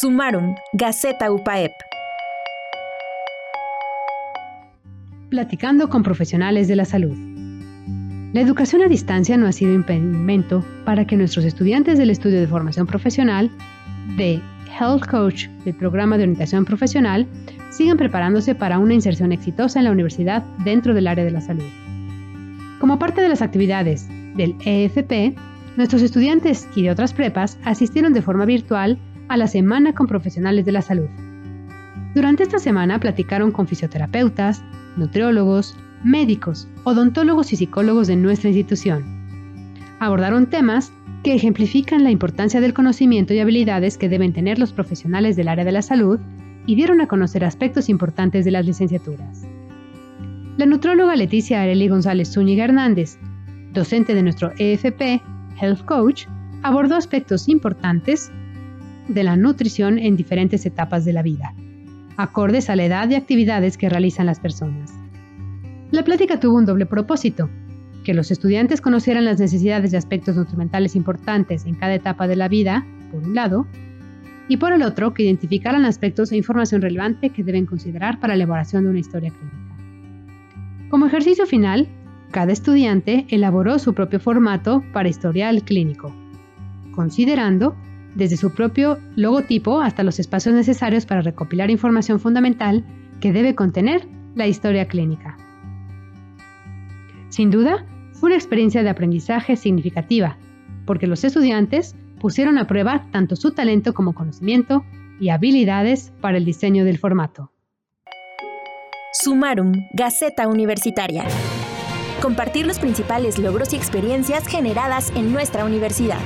Sumarum, Gaceta UPAEP. Platicando con profesionales de la salud. La educación a distancia no ha sido impedimento para que nuestros estudiantes del estudio de formación profesional, de Health Coach del programa de orientación profesional, sigan preparándose para una inserción exitosa en la universidad dentro del área de la salud. Como parte de las actividades del EFP, nuestros estudiantes y de otras prepas asistieron de forma virtual a la Semana con Profesionales de la Salud. Durante esta semana platicaron con fisioterapeutas, nutriólogos, médicos, odontólogos y psicólogos de nuestra institución. Abordaron temas que ejemplifican la importancia del conocimiento y habilidades que deben tener los profesionales del área de la salud y dieron a conocer aspectos importantes de las licenciaturas. La nutróloga Leticia Areli González Zúñiga Hernández, docente de nuestro EFP, Health Coach, abordó aspectos importantes de la nutrición en diferentes etapas de la vida, acordes a la edad y actividades que realizan las personas. La plática tuvo un doble propósito, que los estudiantes conocieran las necesidades y aspectos nutrimentales importantes en cada etapa de la vida, por un lado, y por el otro, que identificaran aspectos e información relevante que deben considerar para la elaboración de una historia clínica. Como ejercicio final, cada estudiante elaboró su propio formato para historial clínico, considerando desde su propio logotipo hasta los espacios necesarios para recopilar información fundamental que debe contener la historia clínica. Sin duda, fue una experiencia de aprendizaje significativa, porque los estudiantes pusieron a prueba tanto su talento como conocimiento y habilidades para el diseño del formato. Sumarum, Gaceta Universitaria. Compartir los principales logros y experiencias generadas en nuestra universidad.